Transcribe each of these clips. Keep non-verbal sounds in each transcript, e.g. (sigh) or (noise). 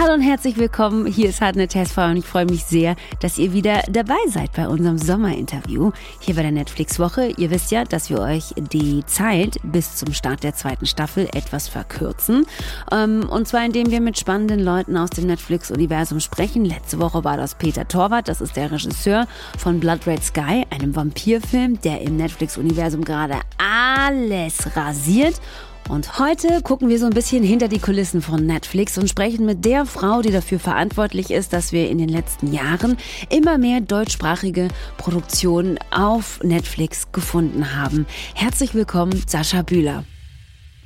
Hallo und herzlich willkommen. Hier ist Hartnett Testfrau und ich freue mich sehr, dass ihr wieder dabei seid bei unserem Sommerinterview hier bei der Netflix-Woche. Ihr wisst ja, dass wir euch die Zeit bis zum Start der zweiten Staffel etwas verkürzen. Ähm, und zwar indem wir mit spannenden Leuten aus dem Netflix-Universum sprechen. Letzte Woche war das Peter Torwart, das ist der Regisseur von Blood Red Sky, einem Vampirfilm, der im Netflix-Universum gerade alles rasiert. Und heute gucken wir so ein bisschen hinter die Kulissen von Netflix und sprechen mit der Frau, die dafür verantwortlich ist, dass wir in den letzten Jahren immer mehr deutschsprachige Produktionen auf Netflix gefunden haben. Herzlich willkommen, Sascha Bühler.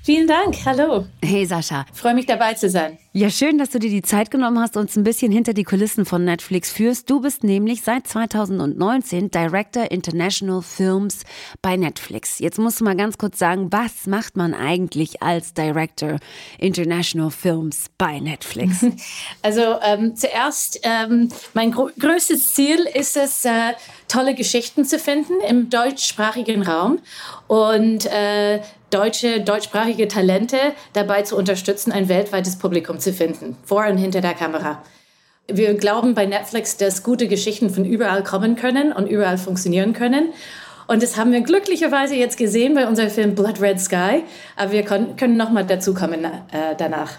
Vielen Dank. Hallo. Hey Sascha. Freue mich dabei zu sein. Ja, schön, dass du dir die Zeit genommen hast und uns ein bisschen hinter die Kulissen von Netflix führst. Du bist nämlich seit 2019 Director International Films bei Netflix. Jetzt musst du mal ganz kurz sagen, was macht man eigentlich als Director International Films bei Netflix? (laughs) Also ähm, zuerst, ähm, mein größtes Ziel ist es, äh, tolle Geschichten zu finden im deutschsprachigen Raum und äh, deutsche, deutschsprachige Talente dabei zu unterstützen, ein weltweites Publikum zu finden, vor und hinter der Kamera. Wir glauben bei Netflix, dass gute Geschichten von überall kommen können und überall funktionieren können. Und das haben wir glücklicherweise jetzt gesehen bei unserem Film Blood Red Sky. Aber wir können noch mal dazu kommen äh, danach.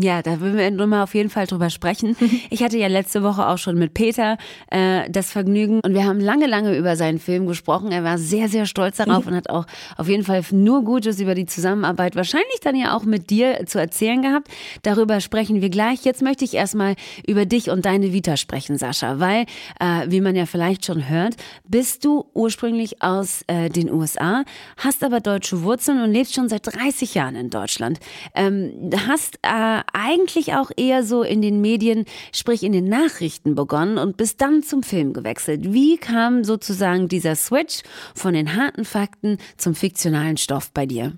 Ja, da würden wir nochmal auf jeden Fall drüber sprechen. (laughs) Ich hatte ja letzte Woche auch schon mit Peter äh, das Vergnügen und wir haben lange, lange über seinen Film gesprochen. Er war sehr, sehr stolz darauf (laughs) und hat auch auf jeden Fall nur Gutes über die Zusammenarbeit, wahrscheinlich dann ja auch mit dir zu erzählen gehabt. Darüber sprechen wir gleich. Jetzt möchte ich erstmal über dich und deine Vita sprechen, Sascha, weil, äh, wie man ja vielleicht schon hört, bist du ursprünglich aus äh, den USA, hast aber deutsche Wurzeln und lebst schon seit 30 Jahren in Deutschland. Ähm, hast äh, eigentlich auch eher so in den Medien, sprich in den Nachrichten begonnen und bist dann zum Film gewechselt. Wie kam sozusagen dieser Switch von den harten Fakten zum fiktionalen Stoff bei dir?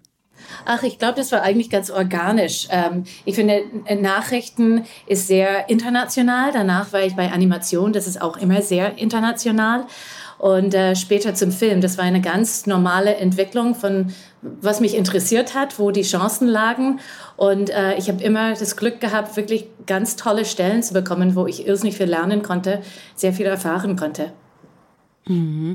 Ach, ich glaube, das war eigentlich ganz organisch. Ähm, ich finde, Nachrichten ist sehr international. Danach war ich bei Animation, das ist auch immer sehr international und äh, später zum Film. Das war eine ganz normale Entwicklung von was mich interessiert hat, wo die Chancen lagen. Und äh, ich habe immer das Glück gehabt, wirklich ganz tolle Stellen zu bekommen, wo ich irrsinnig viel lernen konnte, sehr viel erfahren konnte. Mhm.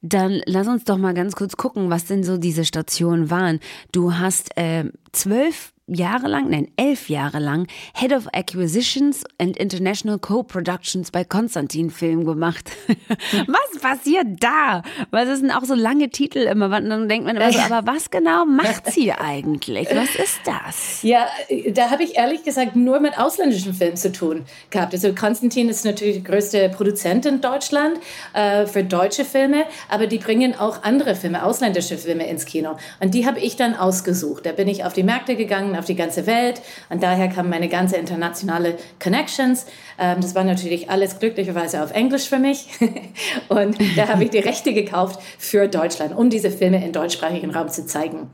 Dann lass uns doch mal ganz kurz gucken, was denn so diese Stationen waren. Du hast äh, zwölf Jahre lang, nein, elf Jahre lang Head of Acquisitions and International Co-Productions bei Konstantin Film gemacht. (laughs) was passiert da? Was sind auch so lange Titel immer? Dann denkt man immer so, aber was genau macht sie eigentlich? Was ist das? Ja, da habe ich ehrlich gesagt nur mit ausländischen Filmen zu tun gehabt. Also Konstantin ist natürlich die größte Produzent in Deutschland äh, für deutsche Filme, aber die bringen auch andere Filme, ausländische Filme ins Kino. Und die habe ich dann ausgesucht. Da bin ich auf die Märkte gegangen, auf die ganze Welt. Und daher kamen meine ganze internationale Connections. Ähm, das war natürlich alles glücklicherweise auf Englisch für mich. (laughs) und da habe ich die Rechte gekauft für Deutschland, um diese Filme im deutschsprachigen Raum zu zeigen.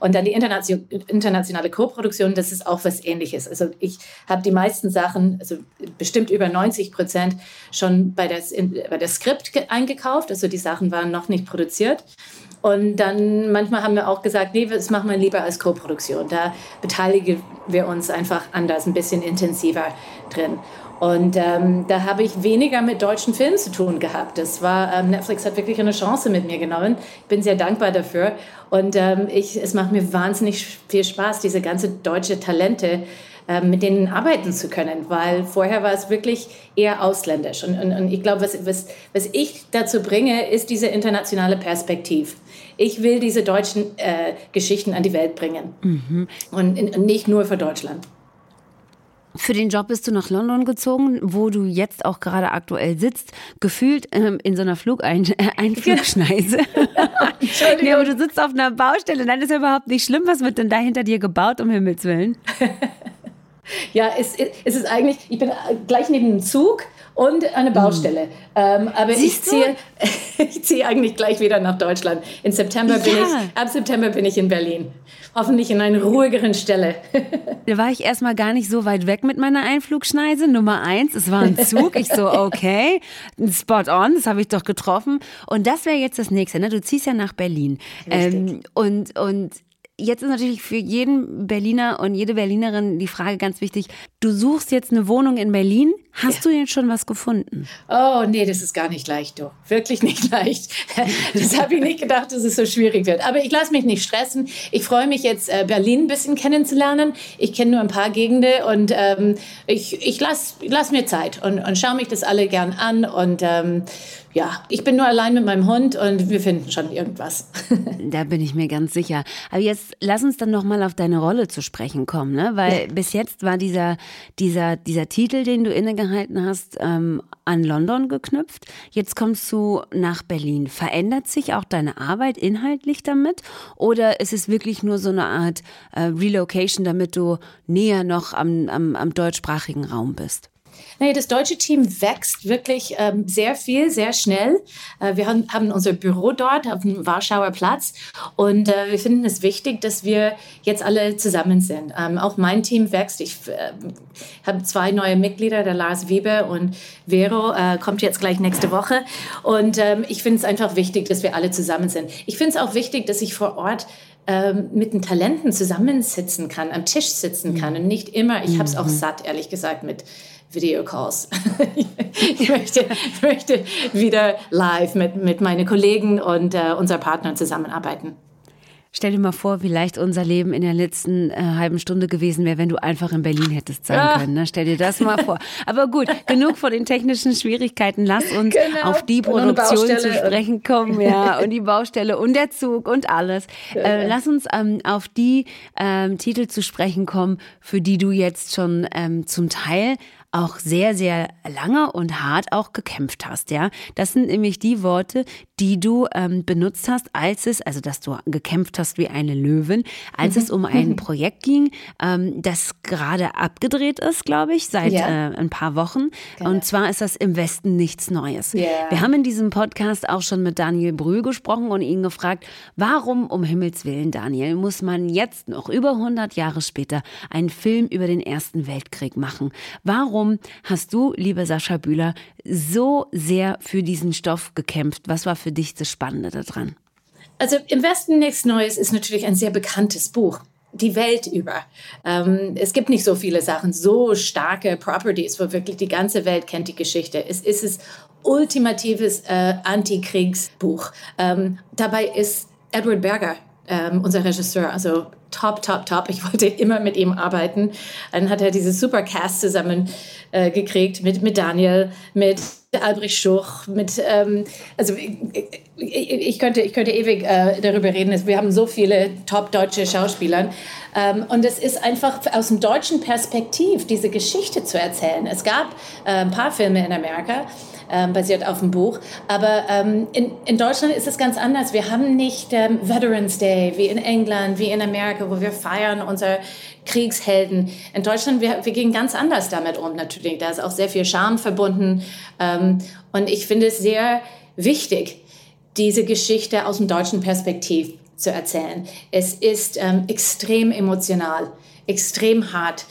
Und dann die internationale Co-Produktion, das ist auch was Ähnliches. Also ich habe die meisten Sachen, also bestimmt über 90 Prozent, schon bei der, bei der Skript eingekauft. Also die Sachen waren noch nicht produziert. Und dann manchmal haben wir auch gesagt, nee, das machen wir lieber als Co-Produktion. Da beteiligen wir uns einfach anders, ein bisschen intensiver drin. Und ähm, da habe ich weniger mit deutschen Filmen zu tun gehabt. Das war, ähm, Netflix hat wirklich eine Chance mit mir genommen. Ich bin sehr dankbar dafür. Und ähm, ich, es macht mir wahnsinnig viel Spaß, diese ganze deutsche Talente mit denen arbeiten zu können, weil vorher war es wirklich eher ausländisch. Und, und, und ich glaube, was, was, was ich dazu bringe, ist diese internationale Perspektive. Ich will diese deutschen äh, Geschichten an die Welt bringen mhm. und, und nicht nur für Deutschland. Für den Job bist du nach London gezogen, wo du jetzt auch gerade aktuell sitzt, gefühlt ähm, in so einer Flugeinflugschneise. (laughs) (laughs) Entschuldigung. Ja, aber du sitzt auf einer Baustelle, dann ist ja überhaupt nicht schlimm. Was wird denn da hinter dir gebaut, um Himmels Willen? (laughs) Ja, es, es ist eigentlich, ich bin gleich neben dem Zug und eine Baustelle. Mhm. Ähm, aber Siehst ich ziehe, (laughs) ich ziehe eigentlich gleich wieder nach Deutschland. In September ja. bin ich, ab September bin ich in Berlin. Hoffentlich in einer ruhigeren Stelle. (laughs) da war ich erstmal gar nicht so weit weg mit meiner Einflugschneise. Nummer eins, es war ein Zug. Ich so, (laughs) okay, spot on, das habe ich doch getroffen. Und das wäre jetzt das nächste. Ne? Du ziehst ja nach Berlin. Ähm, und, und jetzt ist natürlich für jeden Berliner und jede Berlinerin die Frage ganz wichtig. Du suchst jetzt eine Wohnung in Berlin. Hast ja. du denn schon was gefunden? Oh, nee, das ist gar nicht leicht, du. Wirklich nicht (laughs) leicht. Das habe ich nicht gedacht, dass es so schwierig wird. Aber ich lasse mich nicht stressen. Ich freue mich jetzt, äh, Berlin ein bisschen kennenzulernen. Ich kenne nur ein paar Gegenden und ähm, ich, ich lasse lass mir Zeit und, und schaue mich das alle gern an. Und ähm, ja, ich bin nur allein mit meinem Hund und wir finden schon irgendwas. (laughs) da bin ich mir ganz sicher. Aber jetzt lass uns dann noch mal auf deine Rolle zu sprechen kommen, ne? Weil ja. bis jetzt war dieser, dieser, dieser Titel, den du innegehalten hast, ähm, an London geknüpft. Jetzt kommst du nach Berlin. Verändert sich auch deine Arbeit inhaltlich damit? Oder ist es wirklich nur so eine Art äh, Relocation, damit du näher noch am, am, am deutschsprachigen Raum bist? Nee, das deutsche Team wächst wirklich ähm, sehr viel, sehr schnell. Äh, wir haben, haben, unser Büro dort auf dem Warschauer Platz und äh, wir finden es wichtig, dass wir jetzt alle zusammen sind. Ähm, auch mein Team wächst. Ich äh, habe zwei neue Mitglieder, der Lars Weber und Vero äh, kommt jetzt gleich nächste Woche. Und ähm, ich finde es einfach wichtig, dass wir alle zusammen sind. Ich finde es auch wichtig, dass ich vor Ort ähm, mit den Talenten zusammensitzen kann, am Tisch sitzen kann und nicht immer, ich habe es auch mhm. satt, ehrlich gesagt, mit Videocalls. (laughs) ich, möchte, möchte wieder live mit, mit meinen Kollegen und äh, unseren Partnern zusammenarbeiten. Stell dir mal vor, wie leicht unser Leben in der letzten äh, halben Stunde gewesen wäre, wenn du einfach in Berlin hättest sein ah. können. Ne? Stell dir das mal vor. Aber gut, genug von den technischen Schwierigkeiten. Lass uns genau. auf die Produktion zu sprechen kommen, ja, und die Baustelle und der Zug und alles. Äh, lass uns ähm, auf die ähm, Titel zu sprechen kommen, für die du jetzt schon ähm, zum Teil auch sehr, sehr lange und hart auch gekämpft hast, ja. Das sind nämlich die Worte, die du ähm, benutzt hast, als es, also dass du gekämpft hast wie eine Löwin, als mhm. es um ein Projekt ging, ähm, das gerade abgedreht ist, glaube ich, seit ja. äh, ein paar Wochen. Genau. Und zwar ist das im Westen nichts Neues. Yeah. Wir haben in diesem Podcast auch schon mit Daniel Brühl gesprochen und ihn gefragt, warum um Himmels Willen, Daniel, muss man jetzt noch über 100 Jahre später einen Film über den Ersten Weltkrieg machen? Warum Warum hast du, liebe Sascha Bühler, so sehr für diesen Stoff gekämpft? Was war für dich das Spannende daran? Also im Westen nichts Neues ist natürlich ein sehr bekanntes Buch die Welt über. Ähm, es gibt nicht so viele Sachen, so starke Properties, wo wirklich die ganze Welt kennt die Geschichte. Es ist es ultimatives äh, Antikriegsbuch. Ähm, dabei ist Edward Berger ähm, unser Regisseur, also top, top, top. Ich wollte immer mit ihm arbeiten. Dann hat er dieses Supercast zusammen äh, gekriegt mit, mit Daniel, mit Albrecht Schuch, mit, ähm, also ich, ich, könnte, ich könnte ewig äh, darüber reden. Wir haben so viele top deutsche Schauspieler. Ähm, und es ist einfach aus dem deutschen Perspektiv, diese Geschichte zu erzählen. Es gab äh, ein paar Filme in Amerika, ähm, basiert auf dem Buch. Aber ähm, in, in Deutschland ist es ganz anders. Wir haben nicht ähm, Veterans Day wie in England, wie in Amerika, wo wir feiern unsere Kriegshelden. In Deutschland, wir, wir gehen ganz anders damit um natürlich. Da ist auch sehr viel Scham verbunden. Ähm, und ich finde es sehr wichtig, diese Geschichte aus dem deutschen Perspektiv zu erzählen. Es ist ähm, extrem emotional, extrem hart.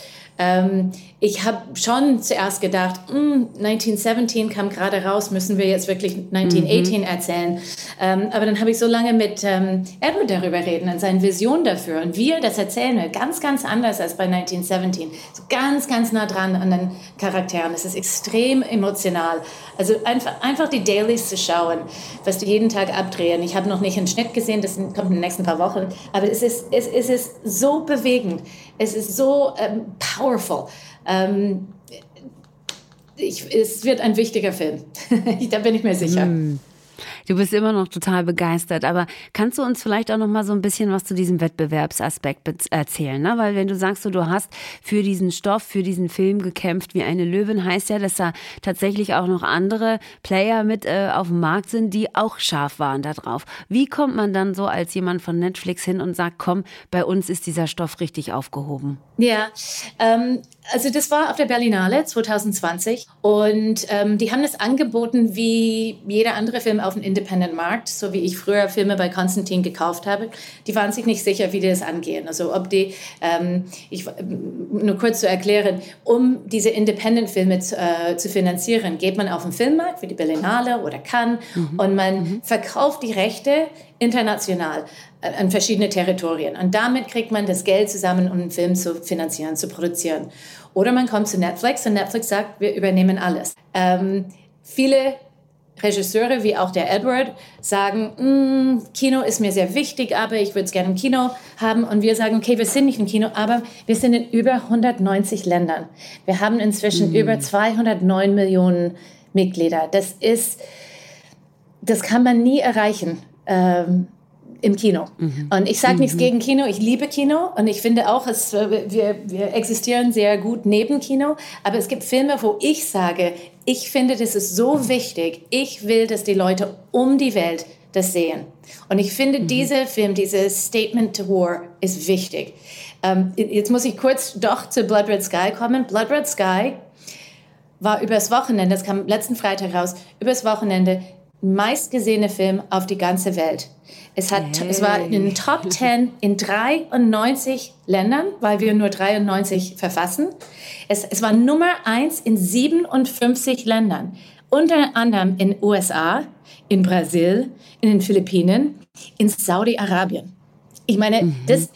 Ich habe schon zuerst gedacht, mm, 1917 kam gerade raus, müssen wir jetzt wirklich 1918 mhm. erzählen. Ähm, aber dann habe ich so lange mit ähm, Edward darüber reden und seine Vision dafür und wie er das erzählen will. Ganz, ganz anders als bei 1917. So ganz, ganz nah dran an den Charakteren. Es ist extrem emotional. Also einfach, einfach die Dailies zu schauen, was die jeden Tag abdrehen. Ich habe noch nicht einen Schnitt gesehen, das kommt in den nächsten paar Wochen. Aber es ist, es, es ist so bewegend. Es ist so ähm, powerful. Ähm, ich, es wird ein wichtiger Film. (laughs) da bin ich mir sicher. Mm. Du bist immer noch total begeistert, aber kannst du uns vielleicht auch noch mal so ein bisschen was zu diesem Wettbewerbsaspekt erzählen? Ne? Weil wenn du sagst, du hast für diesen Stoff, für diesen Film gekämpft wie eine Löwin, heißt ja, dass da tatsächlich auch noch andere Player mit äh, auf dem Markt sind, die auch scharf waren darauf. Wie kommt man dann so als jemand von Netflix hin und sagt, komm, bei uns ist dieser Stoff richtig aufgehoben? Ja, ähm, also das war auf der Berlinale 2020 und ähm, die haben es angeboten wie jeder andere Film auf dem Independent Markt, so wie ich früher Filme bei Konstantin gekauft habe, die waren sich nicht sicher, wie die das angehen. Also ob die, ähm, ich, nur kurz zu erklären, um diese Independent-Filme zu, äh, zu, finanzieren, geht man auf den Filmmarkt wie die Berlinale oder Cannes mhm. und man mhm. verkauft die Rechte international äh, an verschiedene Territorien. Und damit kriegt man das Geld zusammen, um einen Film zu finanzieren, zu produzieren. Oder man kommt zu Netflix und Netflix sagt, wir übernehmen alles. Ähm, viele Regisseure wie auch der Edward sagen, mm, Kino ist mir sehr wichtig, aber ich würde es gerne im Kino haben. Und wir sagen, okay, wir sind nicht im Kino, aber wir sind in über 190 Ländern. Wir haben inzwischen mm. über 209 Millionen Mitglieder. Das ist, das kann man nie erreichen. Ähm, im Kino. Mhm. Und ich sage mhm. nichts gegen Kino, ich liebe Kino und ich finde auch, es, wir, wir existieren sehr gut neben Kino, aber es gibt Filme, wo ich sage, ich finde, das ist so wichtig, ich will, dass die Leute um die Welt das sehen. Und ich finde, mhm. dieser Film, dieses Statement to War ist wichtig. Ähm, jetzt muss ich kurz doch zu Blood Red Sky kommen. Blood Red Sky war übers Wochenende, das kam letzten Freitag raus, übers Wochenende meistgesehene Film auf die ganze Welt. Es, hat, hey. es war in den Top 10 in 93 Ländern, weil wir nur 93 verfassen. Es, es war Nummer 1 in 57 Ländern, unter anderem in USA, in Brasil, in den Philippinen, in Saudi-Arabien. Ich meine, mhm. das,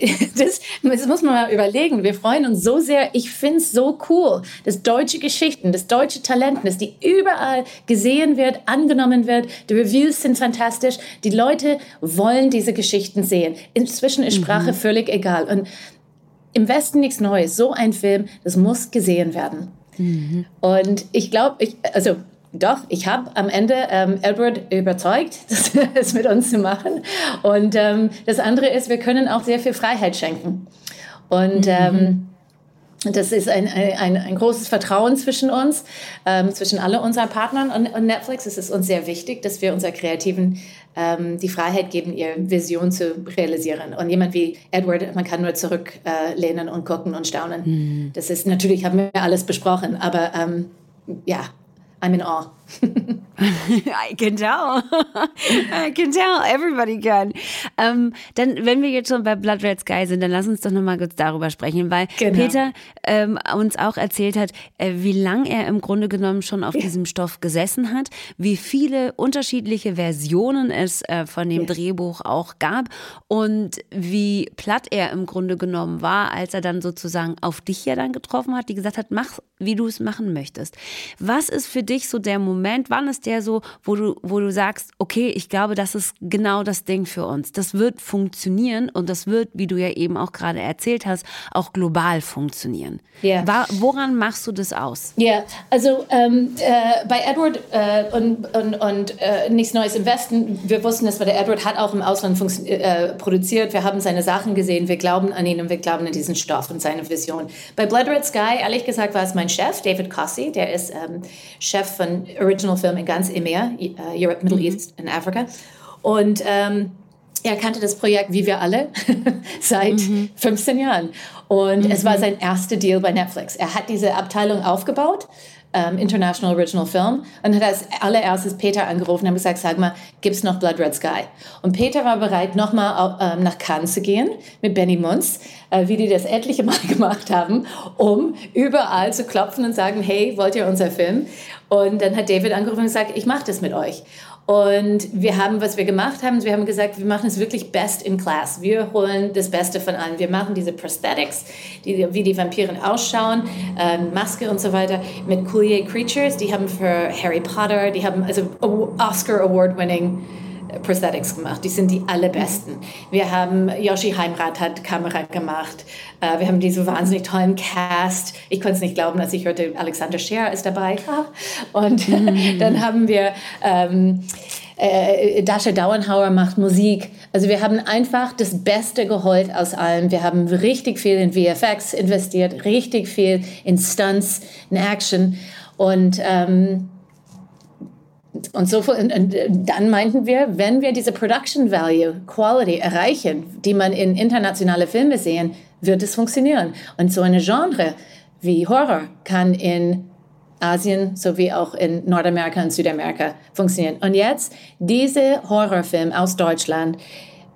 (laughs) das, das, muss man mal überlegen. Wir freuen uns so sehr. Ich finde es so cool, dass deutsche Geschichten, das deutsche Talent, dass die überall gesehen wird, angenommen wird. Die Reviews sind fantastisch. Die Leute wollen diese Geschichten sehen. Inzwischen ist Sprache mhm. völlig egal. Und im Westen nichts Neues. So ein Film, das muss gesehen werden. Mhm. Und ich glaube, ich, also doch, ich habe am Ende ähm, Edward überzeugt, (laughs) das, das, mit uns zu machen. Und ähm, das andere ist, wir können auch sehr viel Freiheit schenken. Und mhm. ähm, das ist ein, ein, ein großes Vertrauen zwischen uns, ähm, zwischen alle unseren Partnern und, und, Netflix. Es ist uns sehr wichtig, dass wir unseren Kreativen ähm, die Freiheit geben, ihre Vision zu realisieren. Und jemand wie Edward, man kann nur zurücklehnen äh, und gucken und staunen. Mhm. Das ist natürlich, haben wir alles besprochen, aber ähm, ja, I'm in awe. (laughs) I can tell. I can tell. Everybody can. Ähm, dann, wenn wir jetzt schon bei Blood Red Sky sind, dann lass uns doch nochmal kurz darüber sprechen, weil genau. Peter ähm, uns auch erzählt hat, äh, wie lang er im Grunde genommen schon auf ja. diesem Stoff gesessen hat, wie viele unterschiedliche Versionen es äh, von dem ja. Drehbuch auch gab und wie platt er im Grunde genommen war, als er dann sozusagen auf dich ja dann getroffen hat, die gesagt hat, mach, wie du es machen möchtest. Was ist für dich so der Moment, wann ist der so, wo du, wo du sagst, okay, ich glaube, das ist genau das Ding für uns. Das wird funktionieren und das wird, wie du ja eben auch gerade erzählt hast, auch global funktionieren. Yeah. Woran machst du das aus? Ja, yeah. also ähm, äh, bei Edward äh, und, und, und äh, nichts Neues im Westen, wir wussten das, weil der Edward hat auch im Ausland äh, produziert. Wir haben seine Sachen gesehen, wir glauben an ihn und wir glauben an diesen Stoff und seine Vision. Bei Blood Red Sky, ehrlich gesagt, war es mein Chef, David Cossey, der ist ähm, Chef von Original Film in ganz EMEA, uh, Europe, Middle mhm. East und Afrika. Und ähm, er kannte das Projekt wie wir alle (laughs) seit mhm. 15 Jahren. Und mhm. es war mhm. sein erster Deal bei Netflix. Er hat diese Abteilung aufgebaut um, International Original Film und hat als allererstes Peter angerufen und gesagt, sag mal, gibt's noch Blood Red Sky? Und Peter war bereit, nochmal ähm, nach Cannes zu gehen mit Benny Munz, äh, wie die das etliche Mal (laughs) gemacht haben, um überall zu klopfen und sagen, hey, wollt ihr unser Film? Und dann hat David angerufen und gesagt, ich mache das mit euch. Und wir haben, was wir gemacht haben, wir haben gesagt, wir machen es wirklich best in class. Wir holen das Beste von allen. Wir machen diese Prosthetics, die, wie die Vampiren ausschauen, äh, Maske und so weiter, mit Coulier Creatures. Die haben für Harry Potter, die haben also Oscar Award-winning Prosthetics gemacht. Die sind die allerbesten. Wir haben, Yoshi Heimrath hat Kamera gemacht. Uh, wir haben diese wahnsinnig tollen Cast. Ich konnte es nicht glauben, als ich hörte, Alexander Scheer ist dabei. (laughs) Und mhm. dann haben wir ähm, äh, Dasha Dauenhauer macht Musik. Also wir haben einfach das Beste geholt aus allem. Wir haben richtig viel in VFX investiert, richtig viel in Stunts, in Action. Und ähm, und so und, und dann meinten wir, wenn wir diese Production Value, Quality erreichen, die man in internationale Filme sehen, wird es funktionieren. Und so eine Genre wie Horror kann in Asien sowie auch in Nordamerika und Südamerika funktionieren. Und jetzt, dieser Horrorfilm aus Deutschland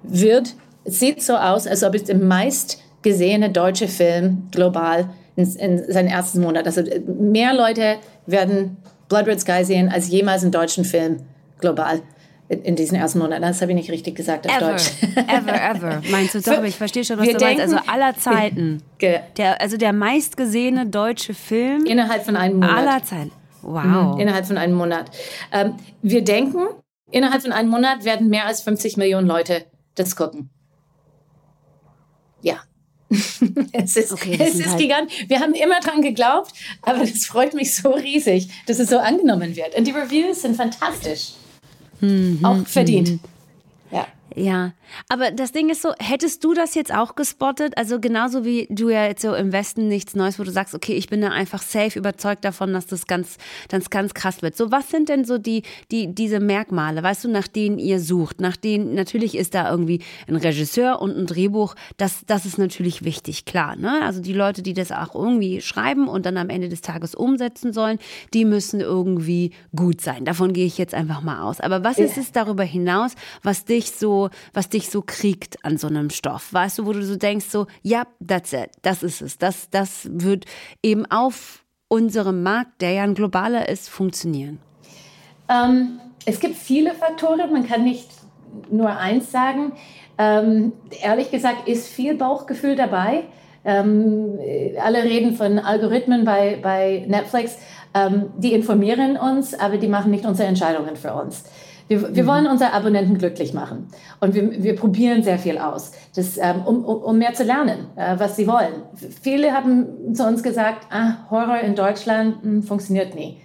wird, sieht so aus, als ob es der meistgesehene deutsche Film global in, in seinen ersten Monat. Also mehr Leute werden Blood Red Sky sehen als jemals einen deutschen Film global in diesen ersten Monaten. Das habe ich nicht richtig gesagt auf ever, Deutsch. Ever, ever. (laughs) Meinst du doch, aber ich verstehe schon, was wir du denken, meinst. Also aller Zeiten. Der, also der meistgesehene deutsche Film. Innerhalb von einem Monat. Aller Zeiten. Wow. Mhm, innerhalb von einem Monat. Ähm, wir denken, innerhalb von einem Monat werden mehr als 50 Millionen Leute das gucken. Ja. (laughs) es ist, okay, es ist halt gigantisch. Wir haben immer dran geglaubt, aber es freut mich so riesig, dass es so angenommen wird. Und die Reviews sind fantastisch. Mhm, auch verdient. Mhm. Ja. Ja, aber das Ding ist so, hättest du das jetzt auch gespottet? Also genauso wie du ja jetzt so im Westen nichts Neues, wo du sagst, okay, ich bin da einfach safe überzeugt davon, dass das ganz, das ganz krass wird. So, was sind denn so die, die, diese Merkmale, weißt du, nach denen ihr sucht? Nach denen, natürlich ist da irgendwie ein Regisseur und ein Drehbuch, das, das ist natürlich wichtig, klar. Ne? Also die Leute, die das auch irgendwie schreiben und dann am Ende des Tages umsetzen sollen, die müssen irgendwie gut sein. Davon gehe ich jetzt einfach mal aus. Aber was ist es darüber hinaus, was dich so was dich so kriegt an so einem Stoff? Weißt du, wo du so denkst, so, ja, that's it, das ist es. Das, das wird eben auf unserem Markt, der ja ein globaler ist, funktionieren. Ähm, es gibt viele Faktoren, man kann nicht nur eins sagen. Ähm, ehrlich gesagt ist viel Bauchgefühl dabei. Ähm, alle reden von Algorithmen bei, bei Netflix. Ähm, die informieren uns, aber die machen nicht unsere Entscheidungen für uns. Wir, wir mhm. wollen unsere Abonnenten glücklich machen und wir, wir probieren sehr viel aus, das, ähm, um, um mehr zu lernen, äh, was sie wollen. Viele haben zu uns gesagt, ah, Horror in Deutschland hm, funktioniert nie.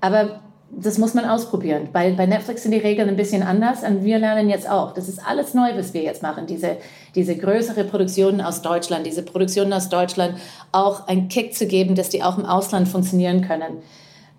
Aber das muss man ausprobieren. Bei, bei Netflix sind die Regeln ein bisschen anders und wir lernen jetzt auch. Das ist alles neu, was wir jetzt machen. Diese, diese größere Produktionen aus Deutschland, diese Produktionen aus Deutschland auch einen Kick zu geben, dass die auch im Ausland funktionieren können.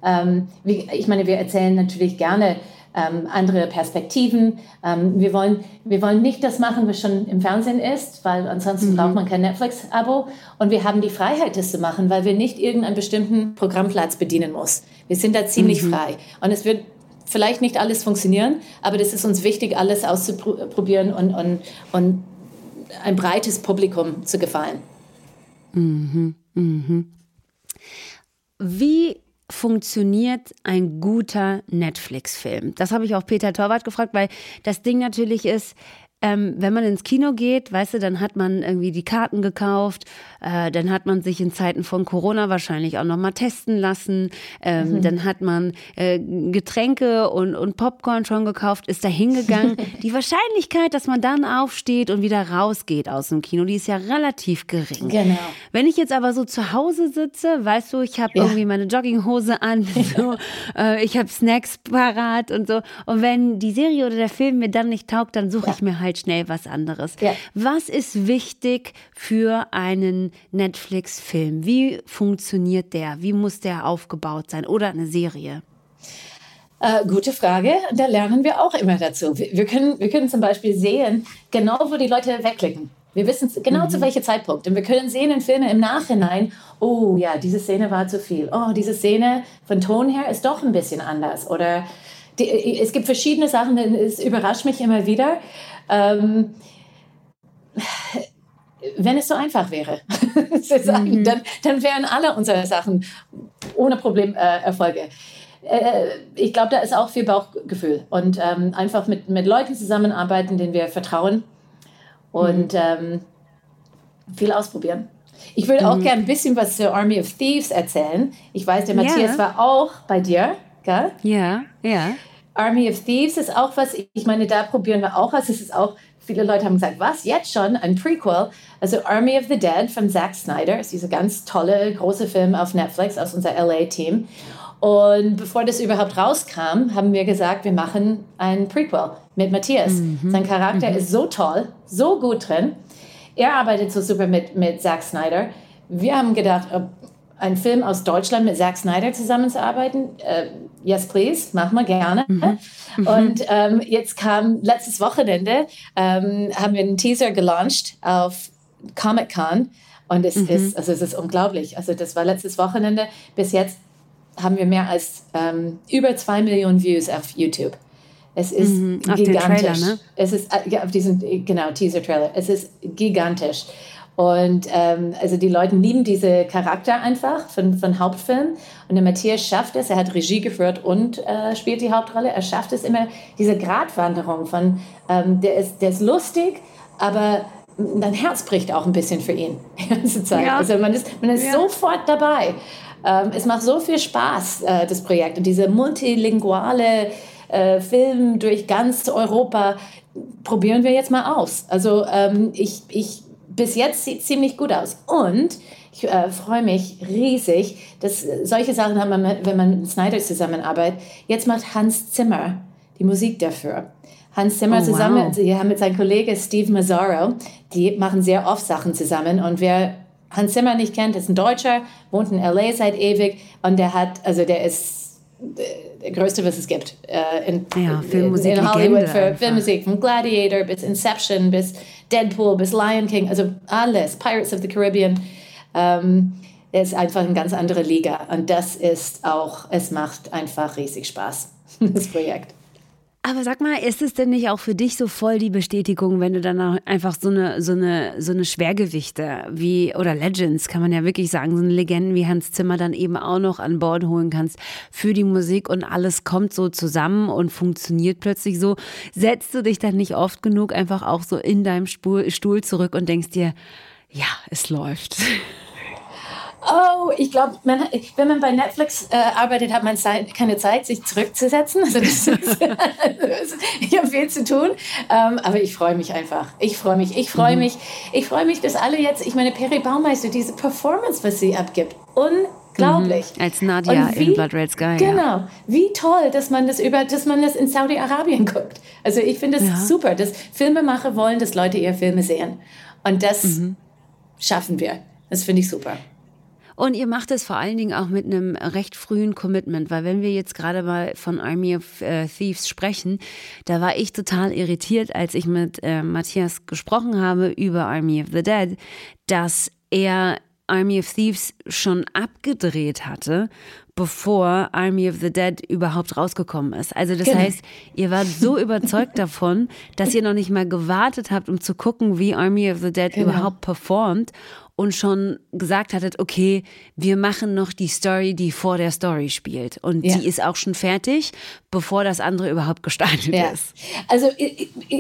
Ähm, wie, ich meine, wir erzählen natürlich gerne ähm, andere Perspektiven. Ähm, wir, wollen, wir wollen nicht das machen, was schon im Fernsehen ist, weil ansonsten mhm. braucht man kein Netflix-Abo. Und wir haben die Freiheit, das zu machen, weil wir nicht irgendeinen bestimmten Programmplatz bedienen muss. Wir sind da ziemlich mhm. frei. Und es wird vielleicht nicht alles funktionieren, aber das ist uns wichtig, alles auszuprobieren und, und, und ein breites Publikum zu gefallen. Mhm. Mhm. Wie funktioniert ein guter Netflix-Film? Das habe ich auch Peter Torwart gefragt, weil das Ding natürlich ist, ähm, wenn man ins Kino geht, weißt du, dann hat man irgendwie die Karten gekauft, äh, dann hat man sich in Zeiten von Corona wahrscheinlich auch nochmal testen lassen, ähm, mhm. dann hat man äh, Getränke und, und Popcorn schon gekauft, ist da hingegangen. (laughs) die Wahrscheinlichkeit, dass man dann aufsteht und wieder rausgeht aus dem Kino, die ist ja relativ gering. Genau. Wenn ich jetzt aber so zu Hause sitze, weißt du, ich habe ja. irgendwie meine Jogginghose an, (laughs) so, äh, ich habe Snacks parat und so, und wenn die Serie oder der Film mir dann nicht taugt, dann suche ja. ich mir halt halt schnell was anderes. Ja. Was ist wichtig für einen Netflix-Film? Wie funktioniert der? Wie muss der aufgebaut sein? Oder eine Serie? Äh, gute Frage. Da lernen wir auch immer dazu. Wir, wir, können, wir können zum Beispiel sehen, genau wo die Leute wegklicken. Wir wissen genau mhm. zu welchem Zeitpunkt. Und wir können sehen in Filmen im Nachhinein, oh ja, diese Szene war zu viel. Oh, diese Szene von Ton her ist doch ein bisschen anders. Oder die, es gibt verschiedene Sachen, es überrascht mich immer wieder. Ähm, wenn es so einfach wäre, (laughs) mhm. dann, dann wären alle unsere Sachen ohne Problem äh, Erfolge. Äh, ich glaube, da ist auch viel Bauchgefühl und ähm, einfach mit, mit Leuten zusammenarbeiten, denen wir vertrauen und mhm. ähm, viel ausprobieren. Ich würde auch mhm. gerne ein bisschen was zur Army of Thieves erzählen. Ich weiß, der Matthias yeah. war auch bei dir, gell? Ja, ja. Army of Thieves ist auch was, ich meine, da probieren wir auch was. Es ist auch, viele Leute haben gesagt, was, jetzt schon, ein Prequel. Also Army of the Dead von Zack Snyder, ist dieser ganz tolle, große Film auf Netflix aus unser LA-Team. Und bevor das überhaupt rauskam, haben wir gesagt, wir machen ein Prequel mit Matthias. Mhm. Sein Charakter mhm. ist so toll, so gut drin. Er arbeitet so super mit, mit Zack Snyder. Wir haben gedacht, ein Film aus Deutschland mit Zack Snyder zusammenzuarbeiten. Äh, yes, please, machen wir gerne. Mhm. mhm. Und ähm, jetzt kam letztes Wochenende, ähm, haben wir einen Teaser gelauncht auf Comic Con. Und es, mhm. ist, also es ist unglaublich. Also das war letztes Wochenende. Bis jetzt haben wir mehr als ähm, über zwei Millionen Views auf YouTube. Es ist mhm, gigantisch. Trailer, ne? Es ist äh, ja, auf diesen genau Teaser Trailer. Es ist gigantisch. Und ähm, also die Leute lieben diese Charakter einfach von, von Hauptfilmen. Und der Matthias schafft es, er hat Regie geführt und äh, spielt die Hauptrolle. Er schafft es immer, diese Gratwanderung von, ähm, der, ist, der ist lustig, aber dein Herz bricht auch ein bisschen für ihn (laughs) die ganze Zeit. Ja. Also man ist, man ist ja. sofort dabei. Ähm, es macht so viel Spaß, äh, das Projekt. Und diese multilinguale äh, Film durch ganz Europa probieren wir jetzt mal aus. Also ähm, ich, ich, bis jetzt sieht ziemlich gut aus. Und ich äh, freue mich riesig, dass solche Sachen haben, wir, wenn man mit Snyder zusammenarbeitet. Jetzt macht Hans Zimmer die Musik dafür. Hans Zimmer oh, zusammen, wow. sie haben mit seinem Kollegen Steve Mazzaro, die machen sehr oft Sachen zusammen. Und wer Hans Zimmer nicht kennt, ist ein Deutscher, wohnt in LA seit ewig und der hat, also der ist äh, der größte, was es gibt. Äh, in, ja, Filmmusik in Hollywood für einfach. Filmmusik, von Gladiator bis Inception bis Deadpool bis Lion King, also alles, Pirates of the Caribbean. Ähm, ist einfach eine ganz andere Liga und das ist auch, es macht einfach riesig Spaß, (laughs) das Projekt. Aber sag mal, ist es denn nicht auch für dich so voll die Bestätigung, wenn du dann einfach so eine, so eine, so eine Schwergewichte wie, oder Legends, kann man ja wirklich sagen, so eine Legenden wie Hans Zimmer dann eben auch noch an Bord holen kannst für die Musik und alles kommt so zusammen und funktioniert plötzlich so. Setzt du dich dann nicht oft genug einfach auch so in deinem Stuhl zurück und denkst dir, ja, es läuft. (laughs) Oh, ich glaube, wenn man bei Netflix äh, arbeitet, hat man Zeit, keine Zeit, sich zurückzusetzen. Also (laughs) ist, ich habe viel zu tun, ähm, aber ich freue mich einfach. Ich freue mich. Ich freue mhm. mich. Ich freue mich, dass alle jetzt. Ich meine, Peri Baumeister, diese Performance, was sie abgibt, unglaublich. Mhm. Als Nadia wie, in Blood Red Sky. Genau. Ja. Wie toll, dass man das über, dass man das in Saudi Arabien (laughs) guckt. Also ich finde es ja. super, dass Filmemacher wollen, dass Leute ihre Filme sehen, und das mhm. schaffen wir. Das finde ich super. Und ihr macht es vor allen Dingen auch mit einem recht frühen Commitment, weil wenn wir jetzt gerade mal von Army of äh, Thieves sprechen, da war ich total irritiert, als ich mit äh, Matthias gesprochen habe über Army of the Dead, dass er Army of Thieves schon abgedreht hatte, bevor Army of the Dead überhaupt rausgekommen ist. Also das genau. heißt, ihr wart so (laughs) überzeugt davon, dass ihr noch nicht mal gewartet habt, um zu gucken, wie Army of the Dead genau. überhaupt performt und schon gesagt hattet, okay, wir machen noch die Story, die vor der Story spielt. Und ja. die ist auch schon fertig, bevor das andere überhaupt gestartet ja. ist. Also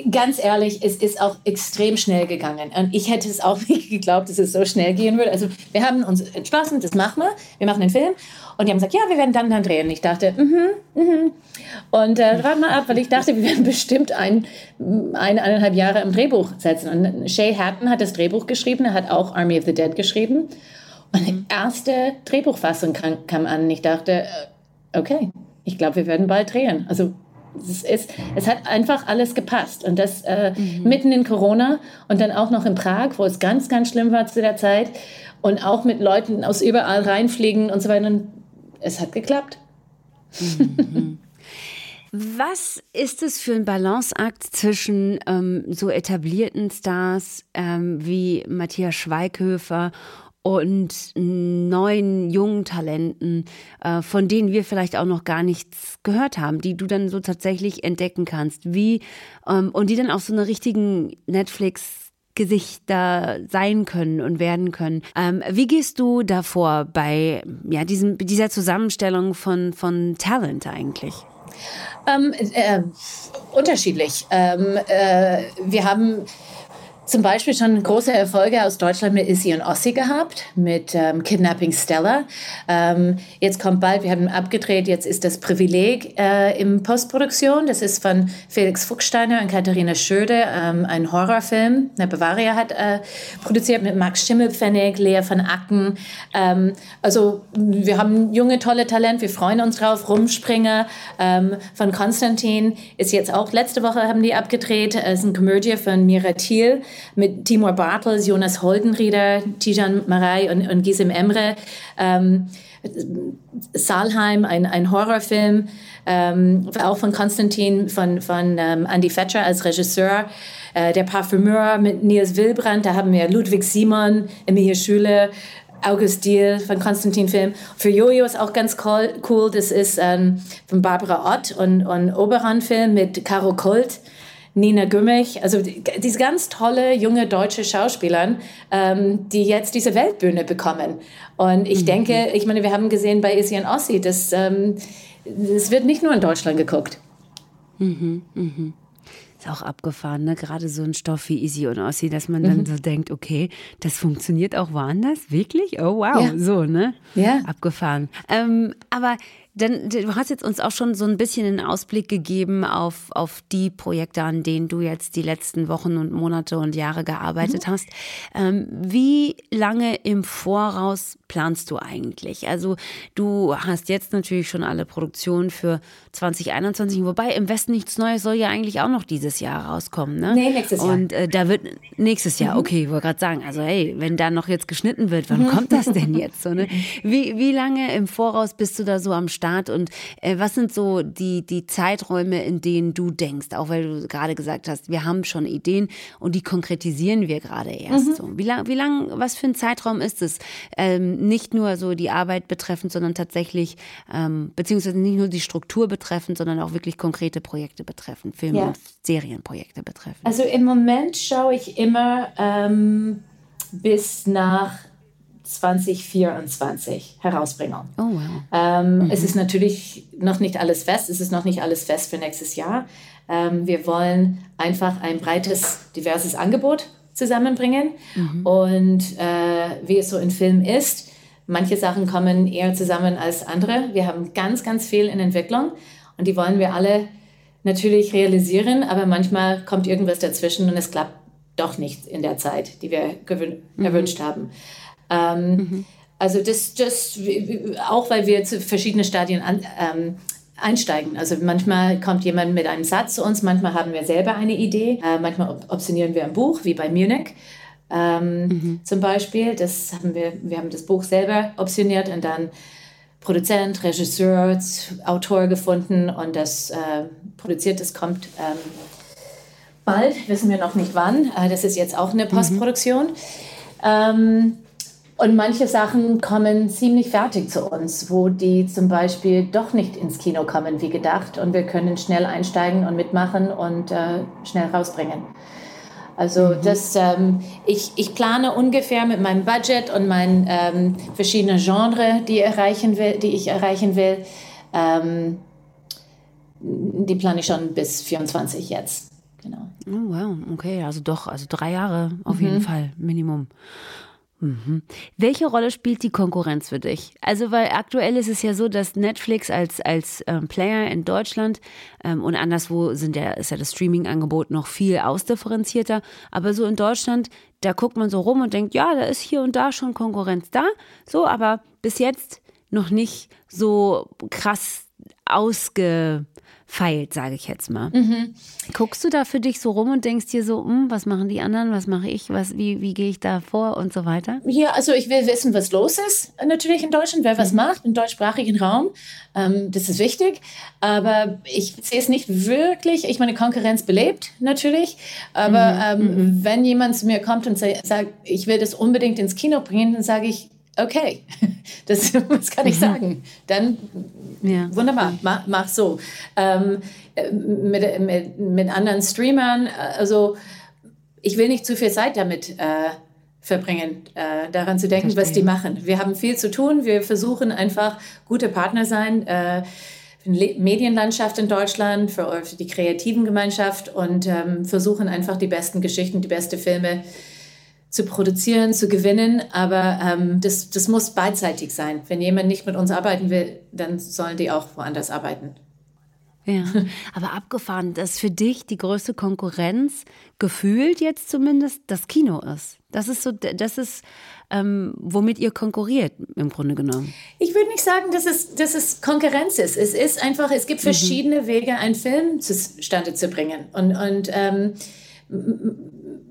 ganz ehrlich, es ist auch extrem schnell gegangen. Und ich hätte es auch (laughs) nicht geglaubt, dass es so schnell gehen würde. Also wir haben uns entschlossen, das machen wir. Wir machen den Film. Und die haben gesagt, ja, wir werden dann dann drehen. Und ich dachte, mhm, mhm. Und äh, warte mal ab, weil ich dachte, wir werden (laughs) bestimmt ein, eine, eineinhalb Jahre im Drehbuch setzen. Und Shay Hatton hat das Drehbuch geschrieben, er hat auch Army of the Dead geschrieben. Und die erste Drehbuchfassung kam, kam an. Ich dachte, äh, okay, ich glaube, wir werden bald drehen. Also es, ist, es hat einfach alles gepasst. Und das äh, mhm. mitten in Corona und dann auch noch in Prag, wo es ganz, ganz schlimm war zu der Zeit. Und auch mit Leuten aus überall reinfliegen und so weiter. Und es hat geklappt. Mhm. Was ist es für ein Balanceakt zwischen ähm, so etablierten Stars ähm, wie Matthias Schweighöfer und neuen jungen Talenten, äh, von denen wir vielleicht auch noch gar nichts gehört haben, die du dann so tatsächlich entdecken kannst, wie ähm, und die dann auch so eine richtigen Netflix Gesichter sein können und werden können. Ähm, wie gehst du davor bei ja, diesem, dieser Zusammenstellung von, von Talent eigentlich? Ähm, äh, unterschiedlich. Ähm, äh, wir haben zum Beispiel schon große Erfolge aus Deutschland mit Issy und Ossi gehabt, mit ähm, Kidnapping Stella. Ähm, jetzt kommt bald, wir haben abgedreht, jetzt ist das Privileg äh, im Postproduktion. Das ist von Felix Fuchsteiner und Katharina Schöde, ähm, ein Horrorfilm. Der Bavaria hat äh, produziert mit Max Schimmelpfennig, Lea von Acken. Ähm, also wir haben junge, tolle Talente, wir freuen uns drauf. Rumspringer ähm, von Konstantin ist jetzt auch, letzte Woche haben die abgedreht. Es ist eine Komödie von Mira Thiel mit Timur Bartels, Jonas Holdenrieder, Tijan Marei und, und Gisem Emre. Ähm, Salheim, ein, ein Horrorfilm, ähm, auch von Konstantin, von, von ähm, Andy Fetcher als Regisseur. Äh, der Parfümeur mit Nils Wilbrand, da haben wir Ludwig Simon, Emilie Schüle, August Diel von Konstantin Film. Für Jojo ist auch ganz cool. Das ist ähm, von Barbara Ott und, und Oberon Film mit Caro Kult. Nina Gümmich, also diese ganz tolle junge deutsche Schauspieler, ähm, die jetzt diese Weltbühne bekommen. Und ich mhm. denke, ich meine, wir haben gesehen bei Issy und Ossi, das, ähm, das wird nicht nur in Deutschland geguckt. Mhm, mhm ist auch abgefahren, ne? Gerade so ein Stoff wie Easy und Ossi, dass man dann mhm. so denkt, okay, das funktioniert auch woanders, wirklich? Oh wow, ja. so, ne? Ja. Abgefahren. Ähm, aber denn du hast jetzt uns auch schon so ein bisschen einen Ausblick gegeben auf, auf die Projekte, an denen du jetzt die letzten Wochen und Monate und Jahre gearbeitet mhm. hast. Ähm, wie lange im Voraus planst du eigentlich? Also du hast jetzt natürlich schon alle Produktionen für 2021, wobei im Westen nichts Neues soll ja eigentlich auch noch dieses Jahr rauskommen, ne? Nee, nächstes Jahr. Und äh, da wird nächstes Jahr, mhm. okay, ich wollte gerade sagen, also hey, wenn da noch jetzt geschnitten wird, wann mhm. kommt das denn jetzt so, ne? (laughs) Wie, wie lange im Voraus bist du da so am Start und äh, was sind so die, die Zeiträume, in denen du denkst, auch weil du gerade gesagt hast, wir haben schon Ideen und die konkretisieren wir gerade erst mhm. so. Wie lang, wie lang, was für ein Zeitraum ist es? Ähm, nicht nur so die Arbeit betreffend, sondern tatsächlich, ähm, beziehungsweise nicht nur die Struktur betreffend, sondern auch wirklich konkrete Projekte betreffend, Film- ja. und Serienprojekte betreffend. Also im Moment schaue ich immer ähm, bis nach 2024 herausbringen. Oh, wow. Ähm, mhm. Es ist natürlich noch nicht alles fest, es ist noch nicht alles fest für nächstes Jahr. Ähm, wir wollen einfach ein breites, diverses Angebot zusammenbringen. Mhm. Und äh, wie es so in Film ist, manche Sachen kommen eher zusammen als andere. Wir haben ganz, ganz viel in Entwicklung und die wollen wir alle natürlich realisieren, aber manchmal kommt irgendwas dazwischen und es klappt doch nicht in der Zeit, die wir mhm. erwünscht haben. Ähm, mhm. Also das, das, auch weil wir zu verschiedenen Stadien an, ähm, einsteigen. Also manchmal kommt jemand mit einem Satz zu uns, manchmal haben wir selber eine Idee, äh, manchmal optionieren wir ein Buch, wie bei Munich. Ähm, mhm. Zum Beispiel, das haben wir, wir haben das Buch selber optioniert und dann Produzent, Regisseur, Autor gefunden und das äh, produziert, das kommt ähm, bald, wissen wir noch nicht wann. Äh, das ist jetzt auch eine mhm. Postproduktion. Mhm. Ähm, und manche Sachen kommen ziemlich fertig zu uns, wo die zum Beispiel doch nicht ins Kino kommen wie gedacht und wir können schnell einsteigen und mitmachen und äh, schnell rausbringen. Also mhm. das, ähm, ich, ich plane ungefähr mit meinem Budget und meinen ähm, verschiedenen Genres, die, erreichen will, die ich erreichen will, ähm, die plane ich schon bis 24 jetzt. Genau. Oh, wow, okay, also doch, also drei Jahre auf mhm. jeden Fall, Minimum. Mhm. Welche Rolle spielt die Konkurrenz für dich? Also, weil aktuell ist es ja so, dass Netflix als, als ähm, Player in Deutschland ähm, und anderswo sind ja, ist ja das Streaming-Angebot noch viel ausdifferenzierter. Aber so in Deutschland, da guckt man so rum und denkt, ja, da ist hier und da schon Konkurrenz da. So, aber bis jetzt noch nicht so krass ausge feilt, sage ich jetzt mal. Mhm. Guckst du da für dich so rum und denkst dir so, hm, was machen die anderen, was mache ich, was, wie, wie gehe ich da vor und so weiter? Ja, also ich will wissen, was los ist natürlich in Deutschland, wer was mhm. macht im deutschsprachigen Raum. Ähm, das ist wichtig, aber ich sehe es nicht wirklich. Ich meine, Konkurrenz belebt natürlich, aber mhm. ähm, mhm. wenn jemand zu mir kommt und sagt, ich will das unbedingt ins Kino bringen, dann sage ich, okay, (laughs) das, das kann ich mhm. sagen. Dann ja. wunderbar, mach, mach so. Ähm, mit, mit, mit anderen Streamern, also ich will nicht zu viel Zeit damit äh, verbringen, äh, daran zu denken, was die machen. Wir haben viel zu tun, wir versuchen einfach gute Partner sein. Äh, für die Medienlandschaft in Deutschland, für, für die kreativen Gemeinschaft und ähm, versuchen einfach die besten Geschichten, die besten Filme zu produzieren, zu gewinnen, aber ähm, das, das muss beidseitig sein. Wenn jemand nicht mit uns arbeiten will, dann sollen die auch woanders arbeiten. Ja, aber abgefahren, dass für dich die größte Konkurrenz gefühlt jetzt zumindest das Kino ist. Das ist so, das ist, ähm, womit ihr konkurriert im Grunde genommen. Ich würde nicht sagen, dass es, dass es Konkurrenz ist. Es ist einfach, es gibt mhm. verschiedene mhm. Wege, einen Film zustande zu bringen. Und, und ähm,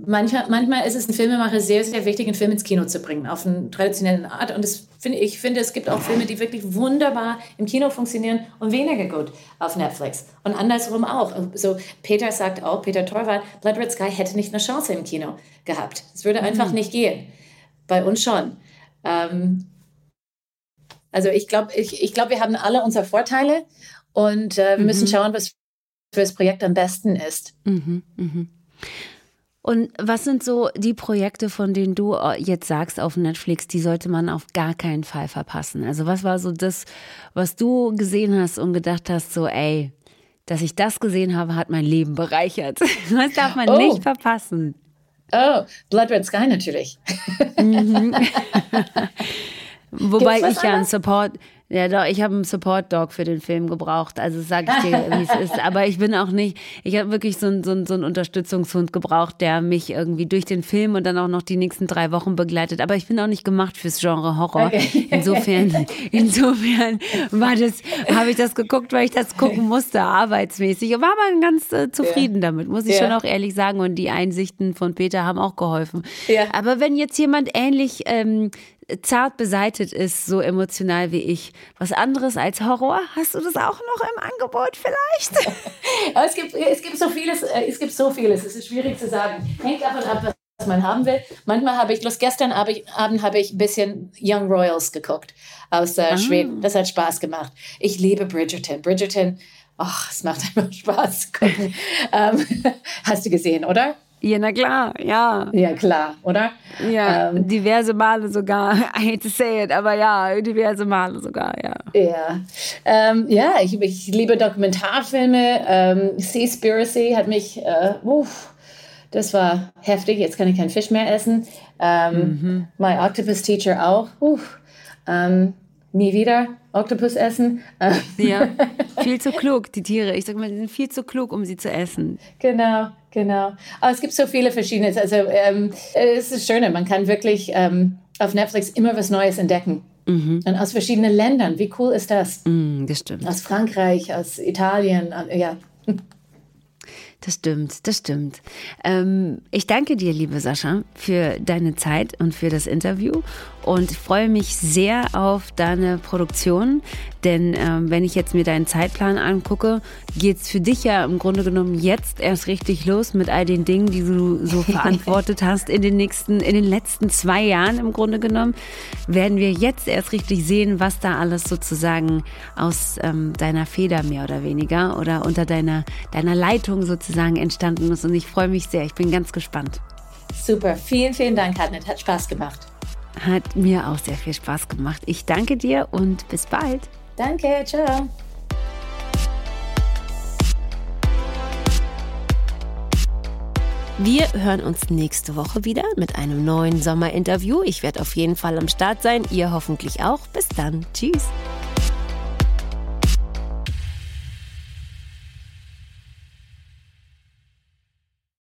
manchmal, manchmal ist es ein Filmemacher sehr, sehr wichtig, einen Film ins Kino zu bringen, auf eine traditionelle Art. Und das finde, ich finde, es gibt auch Filme, die wirklich wunderbar im Kino funktionieren und weniger gut auf Netflix. Und andersrum auch. So, Peter sagt auch, Peter Torwart, Blood Red Sky hätte nicht eine Chance im Kino gehabt. Es würde einfach mhm. nicht gehen. Bei uns schon. Ähm, also ich glaube, ich, ich glaub, wir haben alle unsere Vorteile und äh, wir mhm. müssen schauen, was für das Projekt am besten ist. Mhm, mhm. Und was sind so die Projekte, von denen du äh, jetzt sagst auf Netflix, die sollte man auf gar keinen Fall verpassen? Also was war so das, was du gesehen hast und gedacht hast, so ey, dass ich das gesehen habe, hat mein Leben bereichert. (laughs) Das darf man oh. nicht verpassen. Oh, Blood Red Sky natürlich. Mhm. (laughs) (laughs) Wobei ich ja einen Support, ja, doch, ich habe einen Support-Dog für den Film gebraucht. Also sage ich dir, wie es (laughs) ist. Aber ich bin auch nicht, ich habe wirklich so einen, so, einen, so einen Unterstützungshund gebraucht, der mich irgendwie durch den Film und dann auch noch die nächsten drei Wochen begleitet. Aber ich bin auch nicht gemacht fürs Genre Horror. Okay. Insofern, (laughs) insofern war das, habe ich das geguckt, weil ich das gucken musste, arbeitsmäßig. Und war aber ganz äh, zufrieden ja. damit, muss ich ja. schon auch ehrlich sagen. Und die Einsichten von Peter haben auch geholfen. Ja. Aber wenn jetzt jemand ähnlich ähm, zart beseitet ist, so emotional wie ich. Was anderes als Horror? Hast du das auch noch im Angebot vielleicht? (laughs) es, gibt, es gibt so vieles, äh, es gibt so vieles, es ist schwierig zu sagen. Hängt davon ab, was man haben will. Manchmal habe ich, bloß gestern Abend habe ich ein bisschen Young Royals geguckt aus äh, ah. Schweden. Das hat Spaß gemacht. Ich liebe Bridgerton. Bridgerton, ach, es macht (laughs) einfach Spaß zu gucken. ähm, (laughs) hast du gesehen, oder? Ja, na klar, ja. Ja, klar, oder? Ja, ähm, diverse Male sogar. (laughs) I hate to say it, aber ja, diverse Male sogar, ja. Ja, ähm, ja ich, ich liebe Dokumentarfilme. Ähm, Seaspiracy hat mich, äh, uff, das war heftig. Jetzt kann ich keinen Fisch mehr essen. Ähm, mhm. My Octopus Teacher auch. Uff, ähm, nie wieder Oktopus essen. Ja, (laughs) viel zu klug, die Tiere. Ich sag mal, die sind viel zu klug, um sie zu essen. Genau, Genau. Aber es gibt so viele verschiedene. Also ähm, es ist schön, man kann wirklich ähm, auf Netflix immer was Neues entdecken. Mhm. Und aus verschiedenen Ländern. Wie cool ist das? Mhm, das stimmt. Aus Frankreich, aus Italien, ja. Das stimmt, das stimmt. Ähm, ich danke dir, liebe Sascha, für deine Zeit und für das Interview und freue mich sehr auf deine Produktion, denn ähm, wenn ich jetzt mir deinen Zeitplan angucke, geht es für dich ja im Grunde genommen jetzt erst richtig los mit all den Dingen, die du so (laughs) verantwortet hast in den nächsten, in den letzten zwei Jahren im Grunde genommen, werden wir jetzt erst richtig sehen, was da alles sozusagen aus ähm, deiner Feder mehr oder weniger oder unter deiner, deiner Leitung sozusagen entstanden ist. Und ich freue mich sehr. Ich bin ganz gespannt. Super. Vielen, vielen Dank, Hartnett. Hat Spaß gemacht. Hat mir auch sehr viel Spaß gemacht. Ich danke dir und bis bald. Danke, ciao. Wir hören uns nächste Woche wieder mit einem neuen Sommerinterview. Ich werde auf jeden Fall am Start sein, ihr hoffentlich auch. Bis dann. Tschüss.